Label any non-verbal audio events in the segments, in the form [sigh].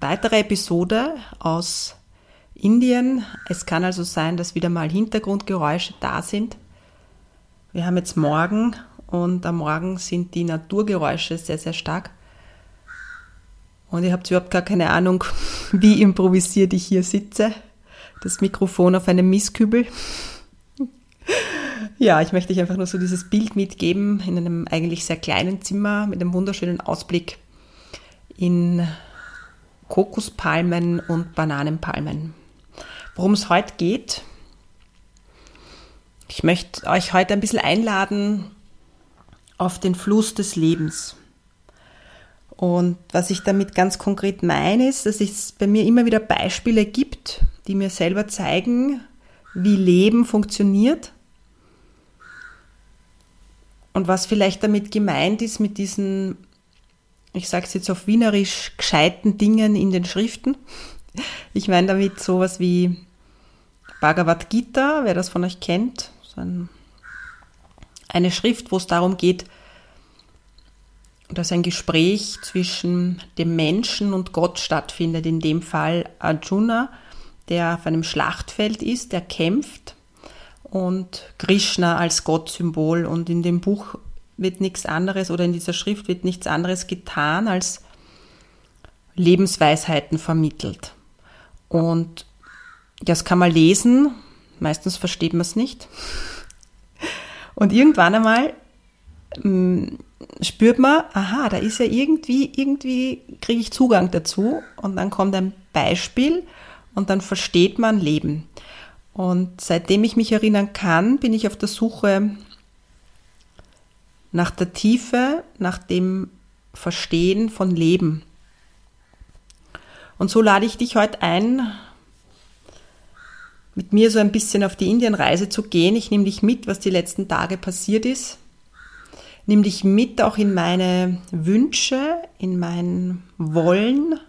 weitere Episode aus Indien. Es kann also sein, dass wieder mal Hintergrundgeräusche da sind. Wir haben jetzt Morgen und am Morgen sind die Naturgeräusche sehr, sehr stark. Und ihr habt überhaupt gar keine Ahnung, [laughs] wie improvisiert ich hier sitze. Das Mikrofon auf einem Mistkübel. [laughs] Ja, ich möchte euch einfach nur so dieses Bild mitgeben in einem eigentlich sehr kleinen Zimmer mit einem wunderschönen Ausblick in Kokospalmen und Bananenpalmen. Worum es heute geht, ich möchte euch heute ein bisschen einladen auf den Fluss des Lebens. Und was ich damit ganz konkret meine, ist, dass es bei mir immer wieder Beispiele gibt, die mir selber zeigen, wie Leben funktioniert und was vielleicht damit gemeint ist mit diesen ich sage es jetzt auf Wienerisch, gescheiten Dingen in den Schriften. Ich meine damit sowas wie Bhagavad Gita, wer das von euch kennt. So ein, eine Schrift, wo es darum geht, dass ein Gespräch zwischen dem Menschen und Gott stattfindet. In dem Fall Arjuna, der auf einem Schlachtfeld ist, der kämpft und Krishna als Gottsymbol. Und in dem Buch wird nichts anderes oder in dieser Schrift wird nichts anderes getan als Lebensweisheiten vermittelt. Und das kann man lesen, meistens versteht man es nicht. Und irgendwann einmal hm, spürt man, aha, da ist ja irgendwie, irgendwie kriege ich Zugang dazu und dann kommt ein Beispiel und dann versteht man Leben. Und seitdem ich mich erinnern kann, bin ich auf der Suche nach der Tiefe, nach dem Verstehen von Leben. Und so lade ich dich heute ein, mit mir so ein bisschen auf die Indienreise zu gehen. Ich nehme dich mit, was die letzten Tage passiert ist. Nimm dich mit auch in meine Wünsche, in mein Wollen,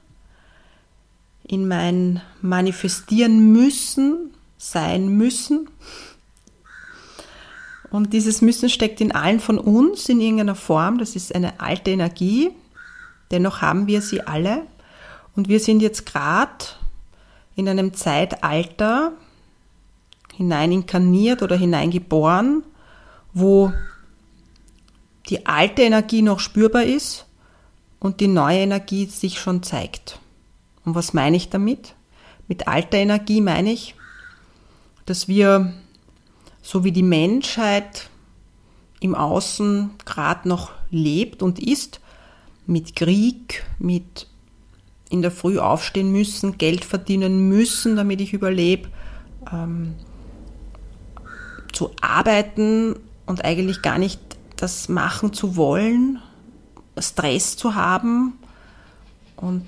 in mein Manifestieren müssen, sein müssen. Und dieses Müssen steckt in allen von uns in irgendeiner Form. Das ist eine alte Energie. Dennoch haben wir sie alle. Und wir sind jetzt gerade in einem Zeitalter hineininkarniert oder hineingeboren, wo die alte Energie noch spürbar ist und die neue Energie sich schon zeigt. Und was meine ich damit? Mit alter Energie meine ich, dass wir so wie die Menschheit im Außen gerade noch lebt und ist, mit Krieg, mit in der Früh aufstehen müssen, Geld verdienen müssen, damit ich überlebe, ähm, zu arbeiten und eigentlich gar nicht das machen zu wollen, Stress zu haben und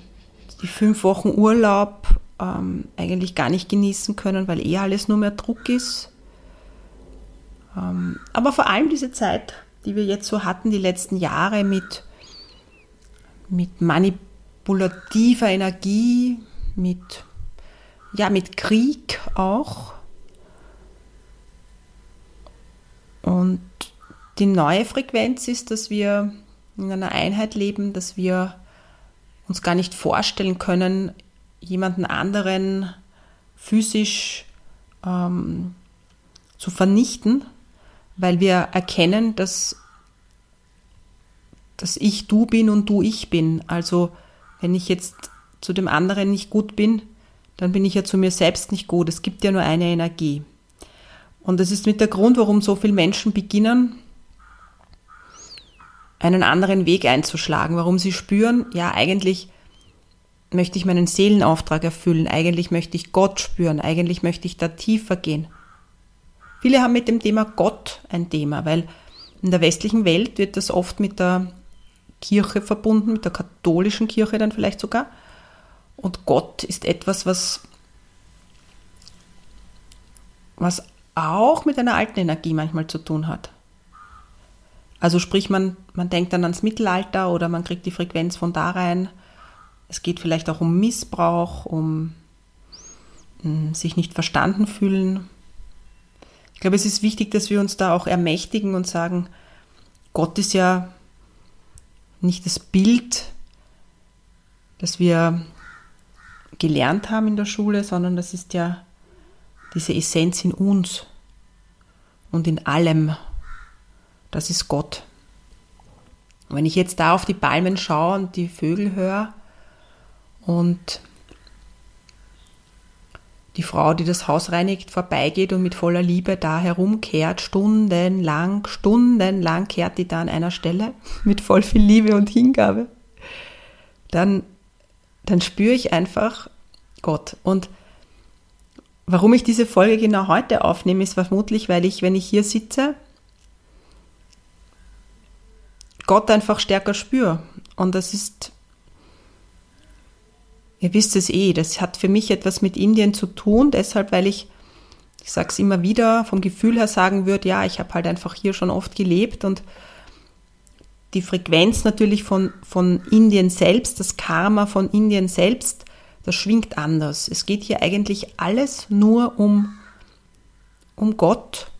die fünf Wochen Urlaub ähm, eigentlich gar nicht genießen können, weil eh alles nur mehr Druck ist. Ähm, aber vor allem diese Zeit, die wir jetzt so hatten, die letzten Jahre mit, mit manipulativer Energie, mit, ja, mit Krieg auch. Und die neue Frequenz ist, dass wir in einer Einheit leben, dass wir uns gar nicht vorstellen können, jemanden anderen physisch ähm, zu vernichten, weil wir erkennen, dass, dass ich du bin und du ich bin. Also wenn ich jetzt zu dem anderen nicht gut bin, dann bin ich ja zu mir selbst nicht gut. Es gibt ja nur eine Energie. Und das ist mit der Grund, warum so viele Menschen beginnen, einen anderen Weg einzuschlagen, warum sie spüren, ja, eigentlich möchte ich meinen Seelenauftrag erfüllen, eigentlich möchte ich Gott spüren, eigentlich möchte ich da tiefer gehen. Viele haben mit dem Thema Gott ein Thema, weil in der westlichen Welt wird das oft mit der Kirche verbunden, mit der katholischen Kirche dann vielleicht sogar. Und Gott ist etwas, was, was auch mit einer alten Energie manchmal zu tun hat. Also sprich, man, man denkt dann ans Mittelalter oder man kriegt die Frequenz von da rein. Es geht vielleicht auch um Missbrauch, um mh, hm, sich nicht verstanden fühlen. Ich glaube, es ist wichtig, dass wir uns da auch ermächtigen und sagen, Gott ist ja nicht das Bild, das wir gelernt haben in der Schule, sondern das ist ja diese Essenz in uns und in allem. Das ist Gott. Und wenn ich jetzt da auf die Palmen schaue und die Vögel höre und die Frau, die das Haus reinigt, vorbeigeht und mit voller Liebe da herumkehrt, stundenlang, stundenlang kehrt die da an einer Stelle [laughs] mit voll viel Liebe und Hingabe, dann, dann spüre ich einfach Gott. Und warum ich diese Folge genau heute aufnehme, ist vermutlich, weil ich, wenn ich hier sitze, Gott einfach stärker spüre. Und das ist Ihr wisst es eh, das hat für mich etwas mit Indien zu tun, deshalb, weil ich, ich sage es immer wieder, vom Gefühl her sagen würde, ja, ich habe halt einfach hier schon oft gelebt und die Frequenz natürlich von, von Indien selbst, das Karma von Indien selbst, das schwingt anders. Es geht hier eigentlich alles nur um, um Gott,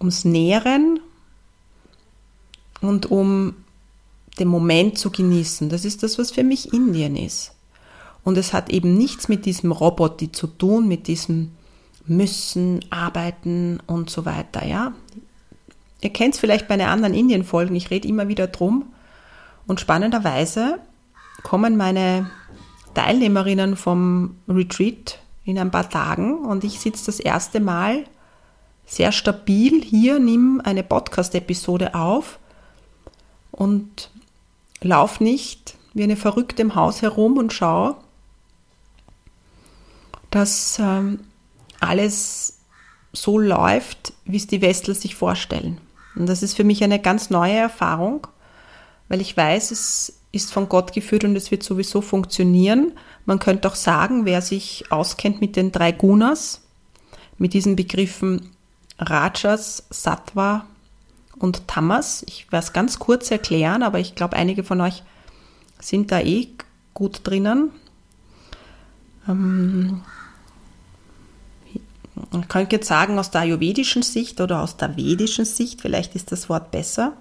ums Nähren und um den Moment zu genießen. Das ist das, was für mich Indien ist. Und es hat eben nichts mit diesem Roboter zu tun, mit diesem Müssen, Arbeiten und so weiter, ja. Ihr kennt es vielleicht bei einer anderen Indien-Folgen, ich rede immer wieder drum. Und spannenderweise kommen meine Teilnehmerinnen vom Retreat in ein paar Tagen und ich sitze das erste Mal sehr stabil hier, nimm eine Podcast-Episode auf und lauf nicht wie eine Verrückte im Haus herum und schau, dass ähm, alles so läuft, wie es die Westler sich vorstellen. Und das ist für mich eine ganz neue Erfahrung, weil ich weiß, es ist von Gott geführt und es wird sowieso funktionieren. Man könnte auch sagen, wer sich auskennt mit den drei Gunas, mit diesen Begriffen Rajas, Sattva und Tamas. Ich werde es ganz kurz erklären, aber ich glaube, einige von euch sind da eh gut drinnen. Ähm, man könnte jetzt sagen, aus der ayurvedischen Sicht oder aus der vedischen Sicht, vielleicht ist das Wort besser.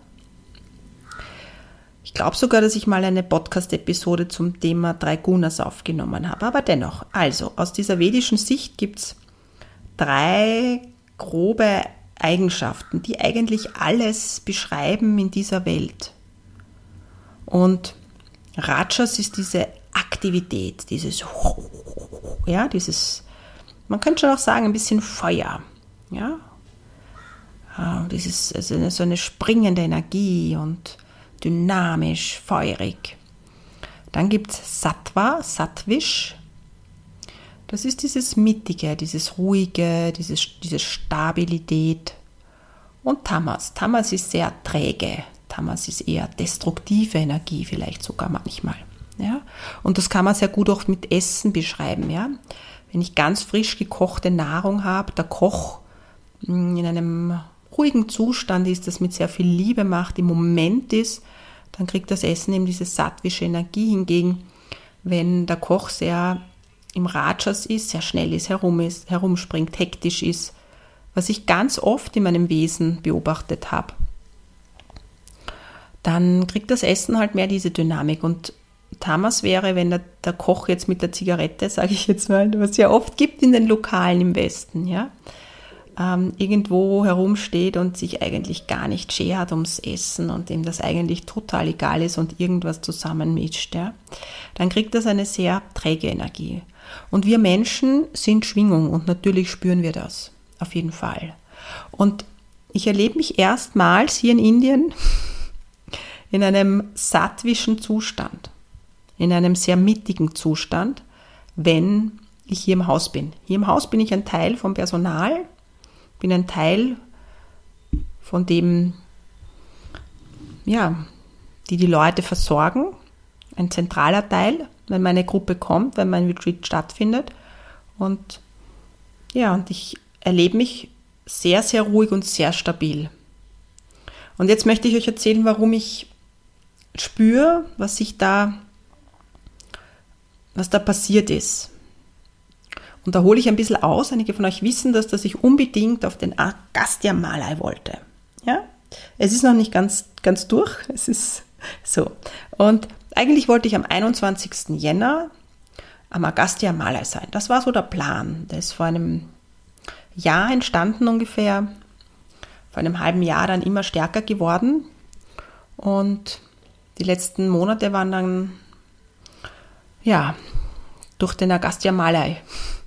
Ich glaube sogar, dass ich mal eine Podcast-Episode zum Thema drei Gunas aufgenommen habe, aber dennoch. Also, aus dieser vedischen Sicht gibt es drei grobe Eigenschaften, die eigentlich alles beschreiben in dieser Welt. Und Rajas ist diese Aktivität, dieses, [laughs] ja, dieses, man könnte schon auch sagen, ein bisschen Feuer, ja. Ah, dieses, also so eine springende Energie und dynamisch, feurig. Dann gibt es Sattva, Sattvish, das ist dieses Mittige, dieses Ruhige, dieses, diese Stabilität. Und Tamas. Tamas ist sehr träge. Tamas ist eher destruktive Energie, vielleicht sogar manchmal. Ja? Und das kann man sehr gut auch mit Essen beschreiben. Ja? Wenn ich ganz frisch gekochte Nahrung habe, der Koch hm, in einem ruhigen Zustand ist, das mit sehr viel Liebe macht, im Moment ist, dann kriegt das Essen eben diese sattwische Energie. Hingegen, wenn der Koch sehr im Rajas ist, sehr schnell ist, herum ist, herumspringt, hektisch ist, was ich ganz oft in meinem Wesen beobachtet habe, dann kriegt das Essen halt mehr diese Dynamik. Und Tamas wäre, wenn der, der Koch jetzt mit der Zigarette, sage ich jetzt mal, was es ja oft gibt in den Lokalen im Westen, ja, ähm, irgendwo herumsteht und sich eigentlich gar nicht schert ums Essen und dem das eigentlich total egal ist und irgendwas zusammenmischt, ja, dann kriegt das eine sehr träge Energie. Und wir Menschen sind Schwingung und natürlich spüren wir das, auf jeden Fall. Und ich erlebe mich erstmals hier in Indien [laughs] in einem sattwischen Zustand, in einem sehr mittigen Zustand, wenn ich hier im Haus bin. Hier im Haus bin ich ein Teil vom Personal, bin ein Teil von dem, ja, die die Leute versorgen, ein zentraler Teil, wenn meine Gruppe kommt, wenn mein Retreat stattfindet. Und ja, und ich erlebe mich sehr, sehr ruhig und sehr stabil. Und jetzt möchte ich euch erzählen, warum ich spüre, was sich da, was da passiert ist. Und da hole ich ein bisschen aus. Einige von euch wissen das, dass ich unbedingt auf den Agastya Malai wollte. Ja? Es ist noch nicht ganz, ganz durch. Es ist so. Und eigentlich wollte ich am 21. Jänner am Agastya Malai sein. Das war so der Plan. Der ist vor einem Jahr entstanden ungefähr. Vor einem halben Jahr dann immer stärker geworden. Und die letzten Monate waren dann, ja, durch den Agastya Malai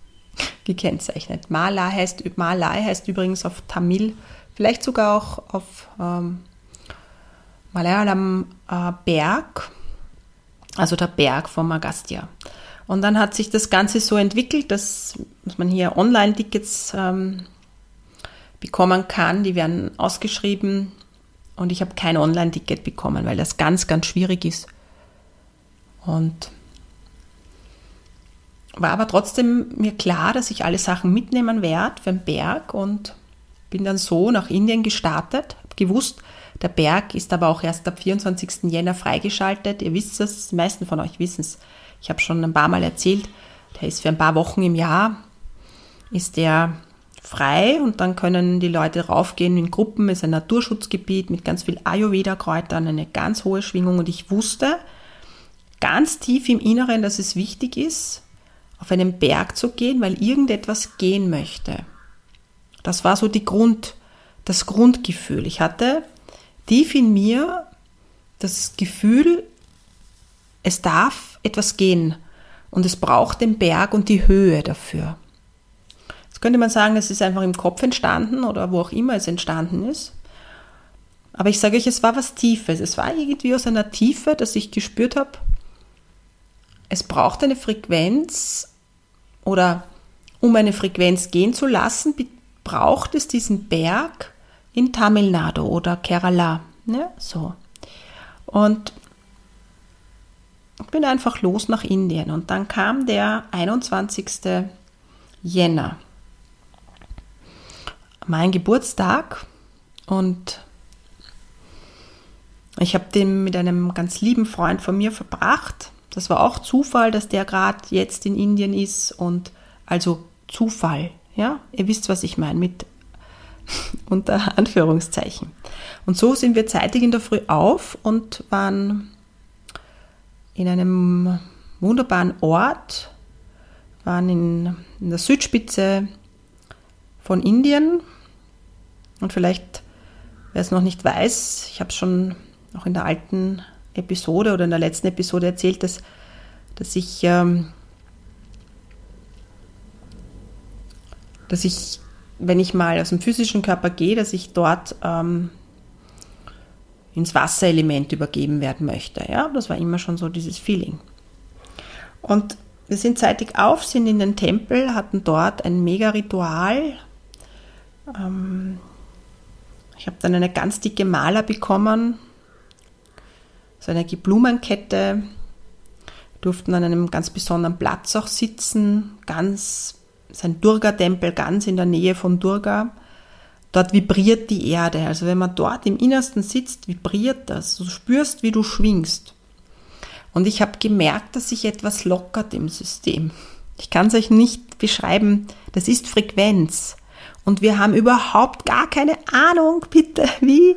[laughs] gekennzeichnet. Malai heißt, Malai heißt übrigens auf Tamil, vielleicht sogar auch auf ähm, Malayalam äh, Berg, also der Berg vom Agastya. Und dann hat sich das Ganze so entwickelt, dass, dass man hier Online-Tickets ähm, bekommen kann. Die werden ausgeschrieben und ich habe kein Online-Ticket bekommen, weil das ganz, ganz schwierig ist. Und war aber trotzdem mir klar, dass ich alle Sachen mitnehmen werde für den Berg und bin dann so nach Indien gestartet, habe gewusst, der Berg ist aber auch erst ab 24. Jänner freigeschaltet. Ihr wisst es, die meisten von euch wissen es. Ich habe schon ein paar Mal erzählt, der ist für ein paar Wochen im Jahr, ist der frei und dann können die Leute raufgehen in Gruppen. Es ist ein Naturschutzgebiet mit ganz viel Ayurveda-Kräutern, eine ganz hohe Schwingung und ich wusste ganz tief im Inneren, dass es wichtig ist, auf einen Berg zu gehen, weil irgendetwas gehen möchte. Das war so die Grund, das Grundgefühl. Ich hatte tief in mir das Gefühl, es darf etwas gehen und es braucht den Berg und die Höhe dafür. Jetzt könnte man sagen, es ist einfach im Kopf entstanden oder wo auch immer es entstanden ist. Aber ich sage euch, es war was Tiefes. Es war irgendwie aus einer Tiefe, dass ich gespürt habe, es braucht eine Frequenz oder um eine Frequenz gehen zu lassen, braucht es diesen Berg in Tamil Nadu oder Kerala. Ja, so. Und bin einfach los nach Indien und dann kam der 21. Jänner, mein Geburtstag und ich habe den mit einem ganz lieben Freund von mir verbracht das war auch Zufall, dass der gerade jetzt in Indien ist und also Zufall, ja? Ihr wisst, was ich meine mit [laughs] unter Anführungszeichen. Und so sind wir zeitig in der Früh auf und waren in einem wunderbaren Ort, waren in, in der Südspitze von Indien. Und vielleicht, wer es noch nicht weiß, ich habe es schon auch in der alten Episode oder in der letzten Episode erzählt, dass, dass ich, ähm, dass ich, wenn ich mal aus dem physischen Körper gehe, dass ich dort ähm, ins Wasserelement übergeben werden möchte. Ja, das war immer schon so dieses Feeling. Und wir sind zeitig auf, sind in den Tempel, hatten dort ein Mega-Ritual. Ähm, ich habe dann eine ganz dicke Maler bekommen, so eine Blumenkette, durften an einem ganz besonderen Platz auch sitzen, ganz, sein Durga-Tempel ganz in der Nähe von Durga. Dort vibriert die Erde. Also wenn man dort im Innersten sitzt, vibriert das. Du spürst, wie du schwingst. Und ich habe gemerkt, dass sich etwas lockert im System. Ich kann es euch nicht beschreiben. Das ist Frequenz. Und wir haben überhaupt gar keine Ahnung, bitte, [laughs] wie,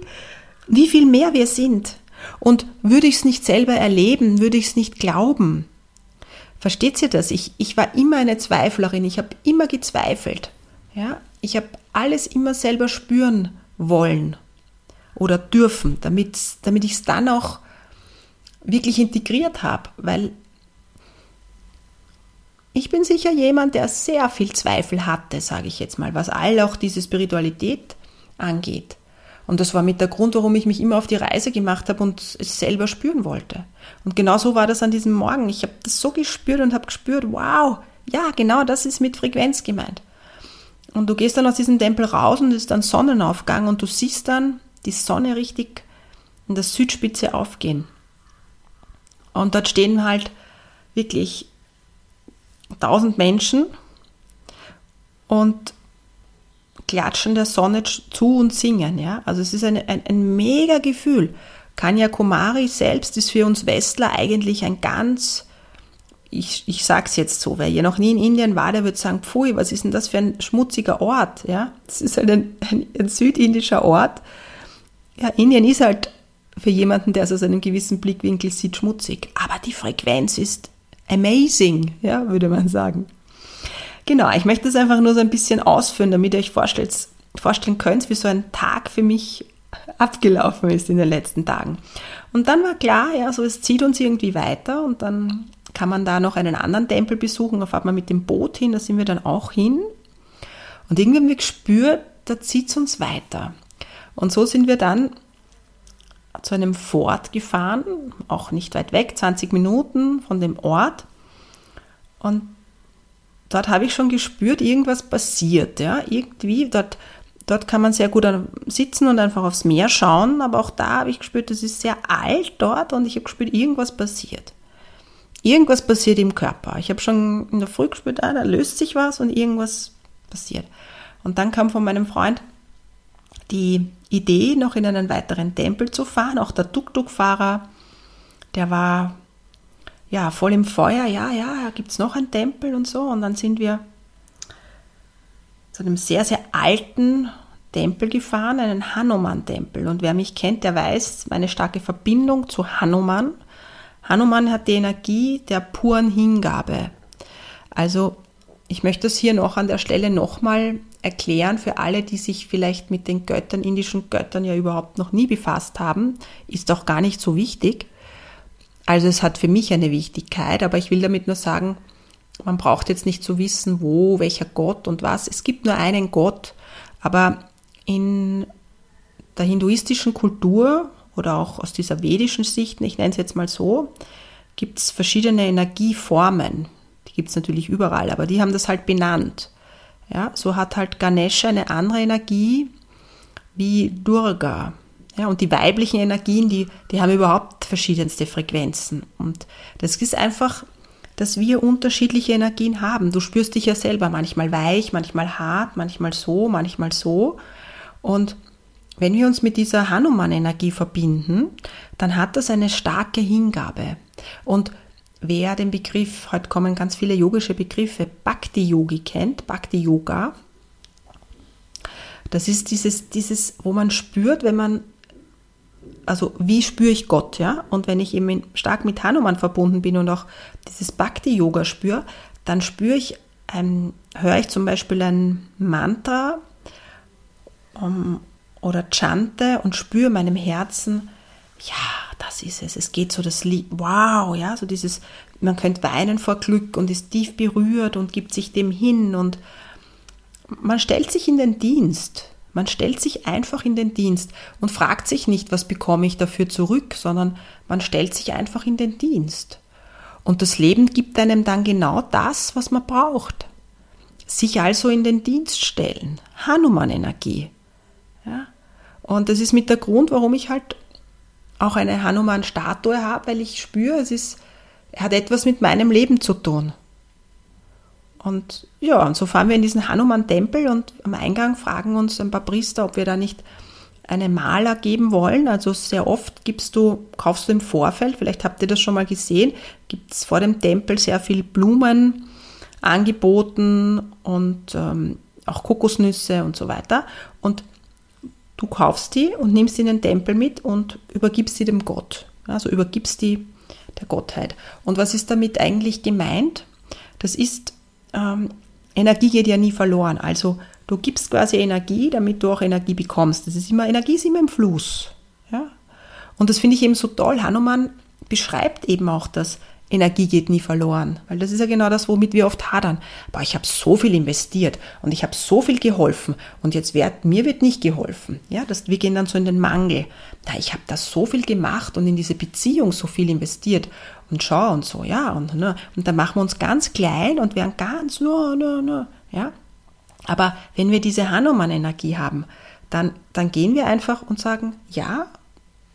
wie viel mehr wir sind. Und würde ich es nicht selber erleben, würde ich es nicht glauben. Versteht ihr das? Ich, ich war immer eine Zweiflerin, ich habe immer gezweifelt. Ja? ich habe alles immer selber spüren wollen oder dürfen, damit, damit ich es dann auch wirklich integriert habe, weil ich bin sicher jemand, der sehr viel Zweifel hatte, sage ich jetzt mal, was all auch diese Spiritualität angeht. Und das war mit der Grund, warum ich mich immer auf die Reise gemacht habe und es selber spüren wollte. Und genau so war das an diesem Morgen. Ich habe das so gespürt und habe gespürt, wow, ja, genau das ist mit Frequenz gemeint. Und du gehst dann aus diesem Tempel raus und es ist dann Sonnenaufgang und du siehst dann die Sonne richtig in der Südspitze aufgehen. Und dort stehen halt wirklich tausend Menschen und klatschen der Sonne zu und singen. Ja? Also es ist eine, ein, ein mega Gefühl. Kanyakumari selbst ist für uns Westler eigentlich ein ganz, ich, ich sage es jetzt so, wer ja noch nie in Indien war, der wird sagen, pfui, was ist denn das für ein schmutziger Ort? Ja? Das ist halt ein, ein, ein südindischer Ort. Ja, Indien ist halt für jemanden, der es aus einem gewissen Blickwinkel sieht, schmutzig. Aber die Frequenz ist amazing, ja, würde man sagen. Genau, ich möchte das einfach nur so ein bisschen ausführen, damit ihr euch vorstellen könnt, wie so ein Tag für mich abgelaufen ist in den letzten Tagen. Und dann war klar, ja, so es zieht uns irgendwie weiter und dann kann man da noch einen anderen Tempel besuchen, da fahrt man mit dem Boot hin, da sind wir dann auch hin. Und irgendwie haben wir gespürt, da zieht es uns weiter. Und so sind wir dann zu einem Fort gefahren, auch nicht weit weg, 20 Minuten von dem Ort. Und dort habe ich schon gespürt, irgendwas passiert. Ja? Irgendwie, dort, dort kann man sehr gut sitzen und einfach aufs Meer schauen, aber auch da habe ich gespürt, es ist sehr alt dort und ich habe gespürt, irgendwas passiert. Irgendwas passiert im Körper. Ich habe schon in der Früh gespürt, ah, da löst sich was und irgendwas passiert. Und dann kam von meinem Freund die Idee, noch in einen weiteren Tempel zu fahren. Auch der Tuk-Tuk-Fahrer, der war ja voll im Feuer. Ja, ja, gibt es noch einen Tempel und so. Und dann sind wir zu einem sehr, sehr alten Tempel gefahren, einen Hanuman-Tempel. Und wer mich kennt, der weiß meine starke Verbindung zu Hanuman. Hanuman hat die Energie der puren Hingabe. Also ich möchte das hier noch an der Stelle nochmal erklären für alle, die sich vielleicht mit den Göttern, indischen Göttern ja überhaupt noch nie befasst haben, ist auch gar nicht so wichtig. Also es hat für mich eine Wichtigkeit, aber ich will damit nur sagen, man braucht jetzt nicht zu wissen, wo, welcher Gott und was. Es gibt nur einen Gott, aber in der hinduistischen Kultur oder auch aus dieser vedischen Sicht, ich nenne es jetzt mal so, gibt es verschiedene Energieformen. Die gibt es natürlich überall, aber die haben das halt benannt. Ja, so hat halt Ganesha eine andere Energie wie Durga. Ja, und die weiblichen Energien, die, die haben überhaupt verschiedenste Frequenzen. Und das ist einfach, dass wir unterschiedliche Energien haben. Du spürst dich ja selber manchmal weich, manchmal hart, manchmal so, manchmal so. Und wenn wir uns mit dieser Hanuman-Energie verbinden, dann hat das eine starke Hingabe. Und wer den Begriff, heute kommen ganz viele yogische Begriffe, Bhakti-Yogi kennt, Bhakti-Yoga, das ist dieses, dieses, wo man spürt, wenn man, also wie spüre ich Gott, ja? Und wenn ich eben stark mit Hanuman verbunden bin und auch dieses Bhakti-Yoga spüre, dann spüre ich, ähm, höre ich zum Beispiel ein Mantra um, oder chante und spüre meinem Herzen, ja, das ist es. Es geht so das Lied, wow, ja, so dieses, man könnte weinen vor Glück und ist tief berührt und gibt sich dem hin und man stellt sich in den Dienst. Man stellt sich einfach in den Dienst und fragt sich nicht, was bekomme ich dafür zurück, sondern man stellt sich einfach in den Dienst. Und das Leben gibt einem dann genau das, was man braucht. Sich also in den Dienst stellen. Hanuman-Energie. Ja? Und das ist mit der Grund, warum ich halt auch eine Hanuman-Statue habe, weil ich spüre, es ist, hat etwas mit meinem Leben zu tun. Und ja, und so fahren wir in diesen Hanuman-Tempel und am Eingang fragen uns ein paar Priester, ob wir da nicht eine Maler geben wollen. Also sehr oft gibst du, kaufst du im Vorfeld, vielleicht habt ihr das schon mal gesehen, gibt es vor dem Tempel sehr viel Blumen angeboten und ähm, auch Kokosnüsse und so weiter. Und Du kaufst die und nimmst sie in den Tempel mit und übergibst sie dem Gott. Also übergibst die der Gottheit. Und was ist damit eigentlich gemeint? Das ist, ähm, Energie geht ja nie verloren. Also Du gibst quasi Energie, damit du auch Energie bekommst. Das ist immer, Energie ist immer im Fluss. Ja? Und das finde ich eben so toll. Hanuman beschreibt eben auch das, Energie geht nie verloren. Weil das ist ja genau das, womit wir oft hadern. Aber ich habe so viel investiert und ich habe so viel geholfen und jetzt wird, mir wird nicht geholfen. Ja, das, wir gehen dann so in den Mangel. Na, ich habe da so viel gemacht und in diese Beziehung so viel investiert und schau und so, ja. Und, ne, und dann machen wir uns ganz klein und werden ganz, no, no, no, ja. Aber wenn wir diese Hanuman-Energie haben, dann, dann gehen wir einfach und sagen, ja,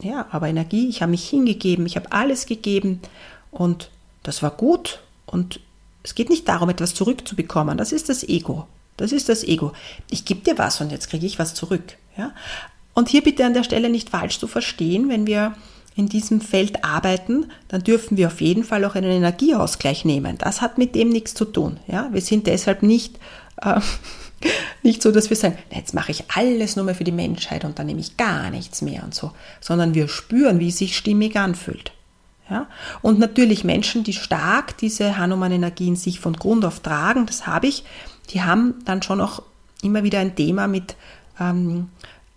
ja, aber Energie, ich habe mich hingegeben, ich habe alles gegeben und das war gut. Und es geht nicht darum, etwas zurückzubekommen. Das ist das Ego. Das ist das Ego. Ich gebe dir was und jetzt kriege ich was zurück. Ja? Und hier bitte an der Stelle nicht falsch zu verstehen, wenn wir in diesem Feld arbeiten, dann dürfen wir auf jeden Fall auch einen Energieausgleich nehmen. Das hat mit dem nichts zu tun. Ja? Wir sind deshalb nicht, äh, [laughs] nicht so, dass wir sagen, jetzt mache ich alles nur mehr für die Menschheit und dann nehme ich gar nichts mehr und so, sondern wir spüren, wie es sich stimmig anfühlt. Ja? Und natürlich Menschen, die stark diese Hanuman-Energien sich von Grund auf tragen, das habe ich, die haben dann schon auch immer wieder ein Thema mit, ähm,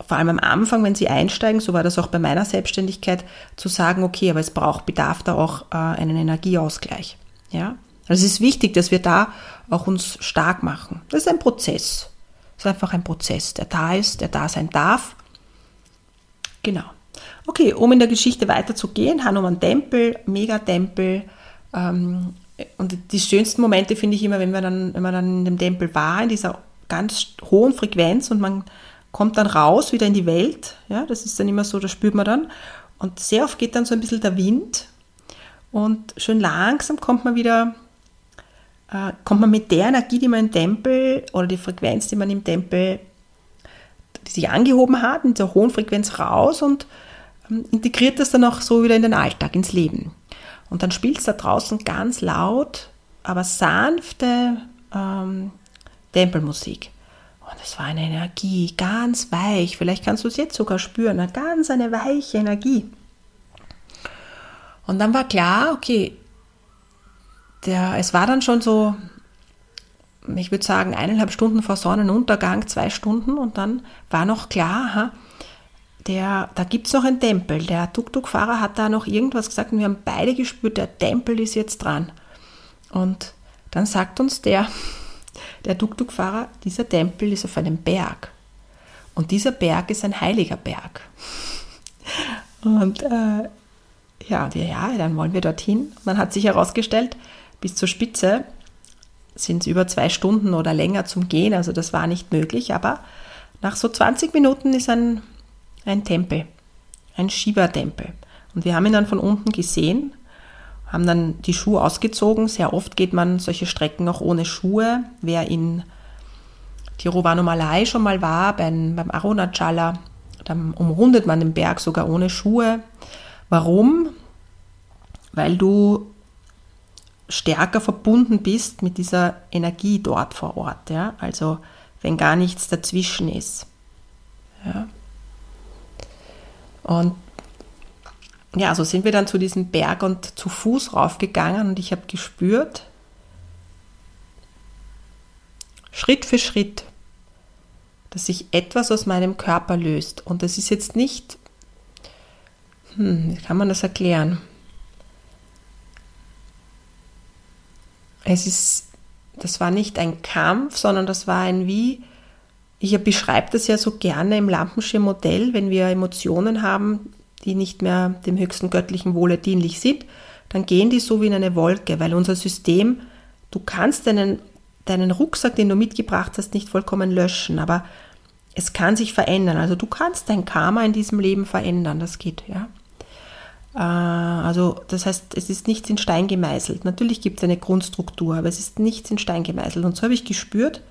vor allem am Anfang, wenn sie einsteigen, so war das auch bei meiner Selbstständigkeit, zu sagen, okay, aber es braucht, bedarf da auch äh, einen Energieausgleich. Ja? Also es ist wichtig, dass wir da auch uns stark machen. Das ist ein Prozess. Das ist einfach ein Prozess, der da ist, der da sein darf. Genau. Okay, um in der Geschichte weiterzugehen, Hanuman Tempel, Megatempel. Ähm, und die schönsten Momente finde ich immer, wenn man, dann, wenn man dann in dem Tempel war, in dieser ganz hohen Frequenz und man kommt dann raus wieder in die Welt. Ja, das ist dann immer so, das spürt man dann. Und sehr oft geht dann so ein bisschen der Wind und schön langsam kommt man wieder, äh, kommt man mit der Energie, die man im Tempel oder die Frequenz, die man im Tempel, die sich angehoben hat, in dieser hohen Frequenz raus und integriert das dann auch so wieder in den Alltag, ins Leben. Und dann spielt es da draußen ganz laut, aber sanfte ähm, Tempelmusik. Und es war eine Energie, ganz weich. Vielleicht kannst du es jetzt sogar spüren, eine ganz eine weiche Energie. Und dann war klar, okay, der, es war dann schon so, ich würde sagen, eineinhalb Stunden vor Sonnenuntergang, zwei Stunden. Und dann war noch klar, aha, der, da gibt es noch einen Tempel. Der Tuk-Tuk-Fahrer hat da noch irgendwas gesagt und wir haben beide gespürt, der Tempel ist jetzt dran. Und dann sagt uns der, [laughs] der Tuk-Tuk-Fahrer, dieser Tempel ist auf einem Berg. Und dieser Berg ist ein heiliger Berg. [laughs] Und äh, ja, wir, ja, dann wollen wir dorthin. Und dann hat sich herausgestellt, bis zur Spitze sind es über zwei Stunden oder länger zum Gehen. Also das war nicht möglich. Aber nach so 20 Minuten ist ein ein Tempel, ein Shiva-Tempel. Und wir haben ihn dann von unten gesehen, haben dann die Schuhe ausgezogen. Sehr oft geht man solche Strecken auch ohne Schuhe. Wer in Tiruvannamalai schon mal war, beim, beim Arunachala, dann umrundet man den Berg sogar ohne Schuhe. Warum? Weil du stärker verbunden bist mit dieser Energie dort vor Ort. Ja? Also wenn gar nichts dazwischen ist. Ja? Und ja, so sind wir dann zu diesem Berg und zu Fuß raufgegangen und ich habe gespürt, Schritt für Schritt, dass sich etwas aus meinem Körper löst. Und das ist jetzt nicht, hm, wie kann man das erklären? Es ist, das war nicht ein Kampf, sondern das war ein wie, ich beschreibe das ja so gerne im Lampenschirm-Modell, wenn wir Emotionen haben, die nicht mehr dem höchsten göttlichen Wohle dienlich sind, dann gehen die so wie in eine Wolke, weil unser System, du kannst deinen, deinen Rucksack, den du mitgebracht hast, nicht vollkommen löschen, aber es kann sich verändern. Also du kannst dein Karma in diesem Leben verändern, das geht, ja. Äh, also das heißt, es ist nichts in Stein gemeißelt. Natürlich gibt es eine Grundstruktur, aber es ist nichts in Stein gemeißelt. Und so habe ich gespürt,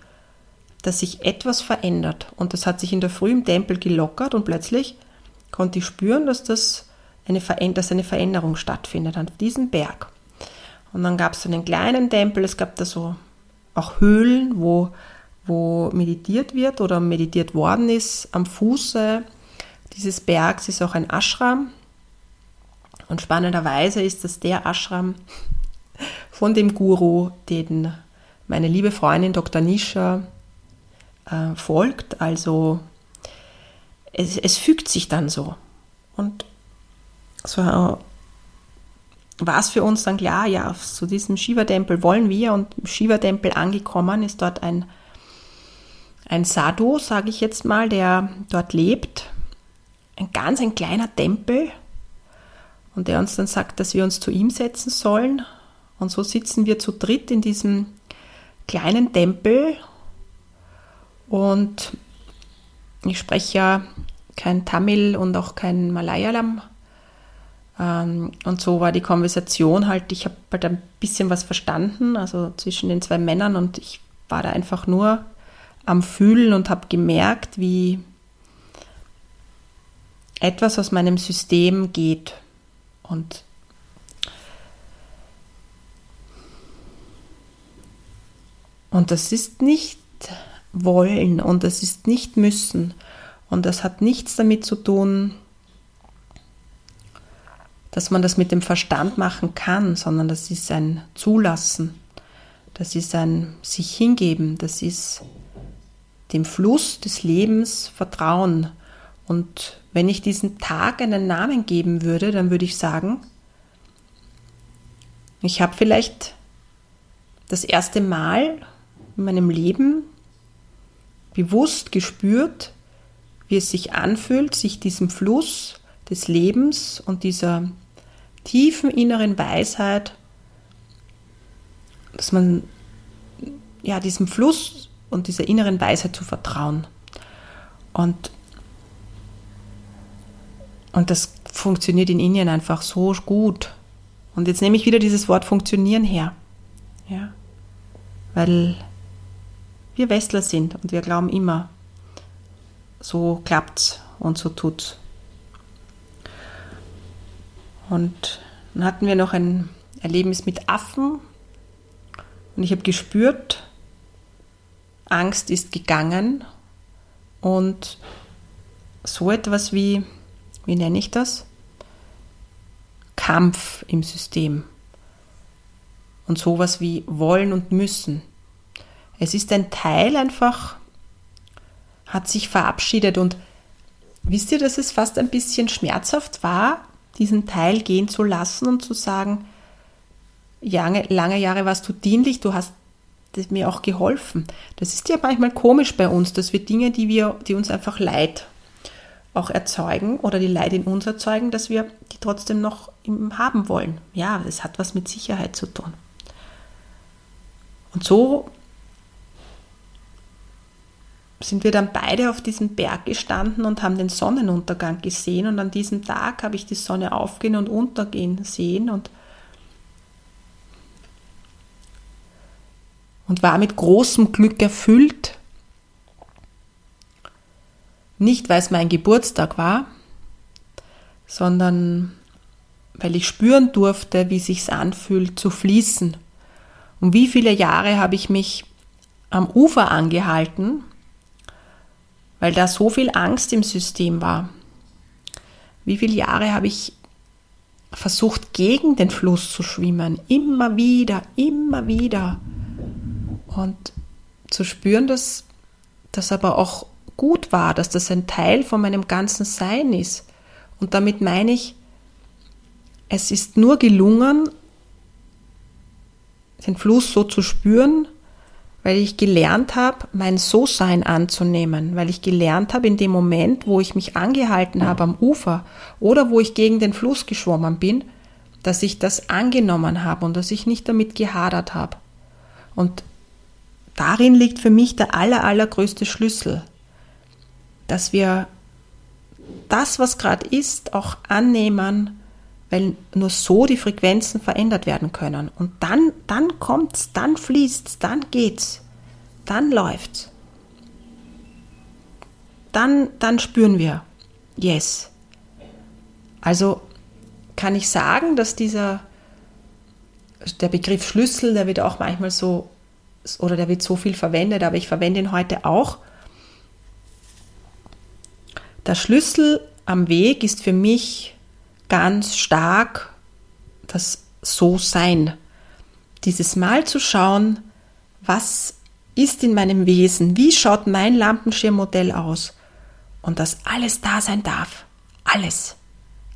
dass sich etwas verändert. Und das hat sich in der Früh im Tempel gelockert und plötzlich konnte ich spüren, dass, das eine, dass eine Veränderung stattfindet an diesem Berg. Und dann gab es einen kleinen Tempel, es gab da so auch Höhlen, wo, wo meditiert wird oder meditiert worden ist. Am Fuße dieses Bergs ist auch ein Ashram. Und spannenderweise ist das der Ashram von dem Guru, den meine liebe Freundin Dr. Nisha äh, folgt. Also es, es fügt sich dann so. Und so war es für uns dann klar, ja, zu diesem Shiva-Tempel wollen wir und im Shiva-Tempel angekommen ist dort ein, ein Sadhu, sage ich jetzt mal, der dort lebt. Ein ganz ein kleiner Tempel und der uns dann sagt, dass wir uns zu ihm setzen sollen. Und so sitzen wir zu dritt in diesem kleinen Tempel und ich spreche ja kein Tamil und auch kein Malayalam. Ähm, und so war die Konversation halt, ich habe halt ein bisschen was verstanden, also zwischen den zwei Männern und ich war da einfach nur am Fühlen und habe gemerkt, wie etwas aus meinem System geht. Und und das ist nicht wollen und das ist nicht müssen, und das hat nichts damit zu tun, dass man das mit dem Verstand machen kann, sondern das ist ein Zulassen, das ist ein sich hingeben, das ist dem Fluss des Lebens vertrauen. Und wenn ich diesen Tag einen Namen geben würde, dann würde ich sagen, ich habe vielleicht das erste Mal in meinem Leben bewusst gespürt, wie es sich anfühlt, sich diesem Fluss des Lebens und dieser tiefen inneren Weisheit, dass man ja diesem Fluss und dieser inneren Weisheit zu vertrauen. Und, und das funktioniert in Indien einfach so gut. Und jetzt nehme ich wieder dieses Wort funktionieren her. Ja. Weil wir Westler sind und wir glauben immer, so klappt's und so tut's. Und dann hatten wir noch ein Erlebnis mit Affen und ich habe gespürt, Angst ist gegangen und so etwas wie, wie nenne ich das? Kampf im System und sowas wie wollen und müssen. Es ist ein Teil einfach hat sich verabschiedet und wisst ihr, dass es fast ein bisschen schmerzhaft war, diesen Teil gehen zu lassen und zu sagen, lange, lange Jahre warst du dienlich, du hast mir auch geholfen. Das ist ja manchmal komisch bei uns, dass wir Dinge, die wir, die uns einfach Leid auch erzeugen oder die Leid in uns erzeugen, dass wir die trotzdem noch haben wollen. Ja, das hat was mit Sicherheit zu tun. Und so sind wir dann beide auf diesem Berg gestanden und haben den Sonnenuntergang gesehen. Und an diesem Tag habe ich die Sonne aufgehen und untergehen sehen und, und war mit großem Glück erfüllt. Nicht, weil es mein Geburtstag war, sondern weil ich spüren durfte, wie sich's anfühlt, zu fließen. Und wie viele Jahre habe ich mich am Ufer angehalten weil da so viel Angst im System war. Wie viele Jahre habe ich versucht, gegen den Fluss zu schwimmen, immer wieder, immer wieder. Und zu spüren, dass das aber auch gut war, dass das ein Teil von meinem ganzen Sein ist. Und damit meine ich, es ist nur gelungen, den Fluss so zu spüren, weil ich gelernt habe, mein So-Sein anzunehmen, weil ich gelernt habe, in dem Moment, wo ich mich angehalten habe am Ufer oder wo ich gegen den Fluss geschwommen bin, dass ich das angenommen habe und dass ich nicht damit gehadert habe. Und darin liegt für mich der aller, allergrößte Schlüssel, dass wir das, was gerade ist, auch annehmen, weil nur so die Frequenzen verändert werden können. Und dann, dann kommt's, dann fließt's, dann geht's, dann läuft's. Dann, dann spüren wir, yes. Also kann ich sagen, dass dieser, der Begriff Schlüssel, der wird auch manchmal so, oder der wird so viel verwendet, aber ich verwende ihn heute auch. Der Schlüssel am Weg ist für mich ganz stark das So-Sein. Dieses Mal zu schauen, was ist in meinem Wesen? Wie schaut mein Lampenschirmmodell aus? Und dass alles da sein darf. Alles.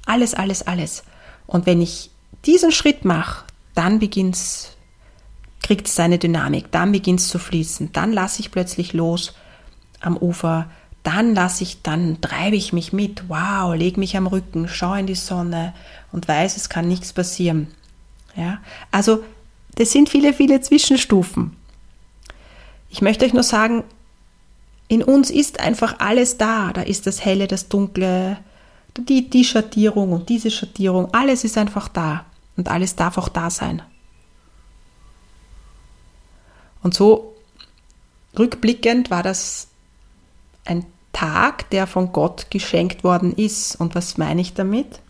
Alles, alles, alles. Und wenn ich diesen Schritt mache, dann beginnt's, kriegt es seine Dynamik, dann beginnt es zu fließen, dann lasse ich plötzlich los am Ufer, dann lasse ich, dann treibe ich mich mit, wow, leg mich am Rücken, schau in die Sonne und weiß, es kann nichts passieren. Ja, also das sind viele, viele Zwischenstufen. Ich möchte euch nur sagen, in uns ist einfach alles da. Da ist das Helle, das Dunkle, die, die Schattierung und diese Schattierung. Alles ist einfach da. Und alles darf auch da sein. Und so rückblickend war das ein Tag, der von Gott geschenkt worden ist. Und was meine ich damit?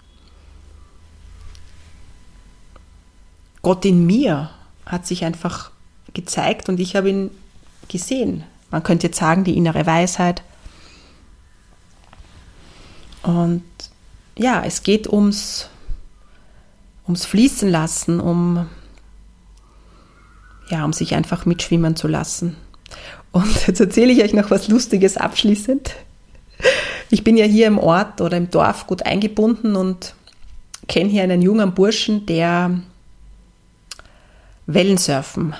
Gott in mir hat sich einfach gezeigt und ich habe ihn gesehen. Man könnte jetzt sagen, die innere Weisheit. Und ja, es geht ums, ums Fließen lassen, um, ja, um sich einfach mitschwimmen zu lassen. Und jetzt erzähle ich euch noch was Lustiges abschließend. Ich bin ja hier im Ort oder im Dorf gut eingebunden und kenne hier einen jungen Burschen, der Wellensurfen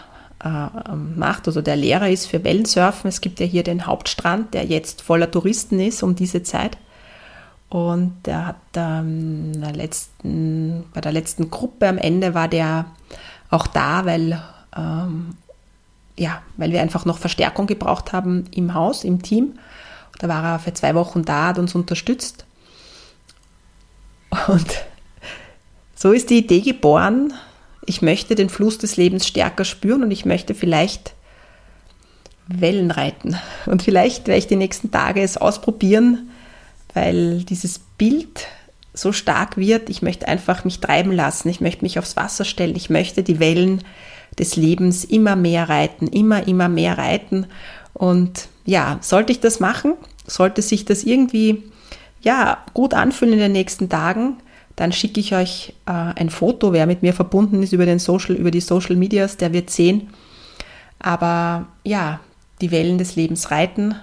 äh, macht, also der Lehrer ist für Wellensurfen. Es gibt ja hier den Hauptstrand, der jetzt voller Touristen ist um diese Zeit. Und der hat ähm, der letzten, bei der letzten Gruppe am Ende war der auch da, weil, ähm, ja, weil wir einfach noch Verstärkung gebraucht haben im Haus, im Team. Da war er für zwei Wochen da, hat uns unterstützt. Und so ist die Idee geboren, ich möchte den Fluss des Lebens stärker spüren und ich möchte vielleicht Wellen reiten. Und vielleicht werde ich die nächsten Tage es ausprobieren, weil dieses Bild so stark wird. Ich möchte einfach mich treiben lassen. Ich möchte mich aufs Wasser stellen. Ich möchte die Wellen des Lebens immer mehr reiten, immer, immer mehr reiten. Und ja, sollte ich das machen, sollte sich das irgendwie ja, gut anfühlen in den nächsten Tagen, dann schicke ich euch äh, ein Foto. Wer mit mir verbunden ist über, den Social, über die Social Medias, der wird sehen. Aber ja, die Wellen des Lebens reiten,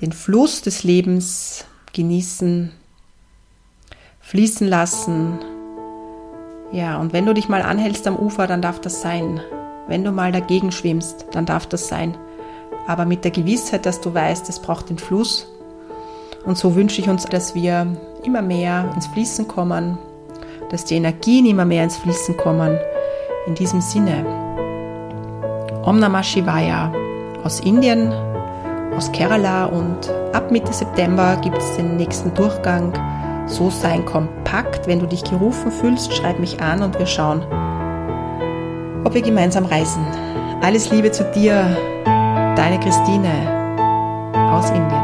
den Fluss des Lebens genießen, fließen lassen. Ja, und wenn du dich mal anhältst am Ufer, dann darf das sein. Wenn du mal dagegen schwimmst, dann darf das sein. Aber mit der Gewissheit, dass du weißt, es braucht den Fluss. Und so wünsche ich uns, dass wir immer mehr ins Fließen kommen, dass die Energien immer mehr ins Fließen kommen. In diesem Sinne, Om Namah Shivaya aus Indien, aus Kerala und ab Mitte September gibt es den nächsten Durchgang. So sein kompakt. Wenn du dich gerufen fühlst, schreib mich an und wir schauen, ob wir gemeinsam reisen. Alles Liebe zu dir, deine Christine aus Indien.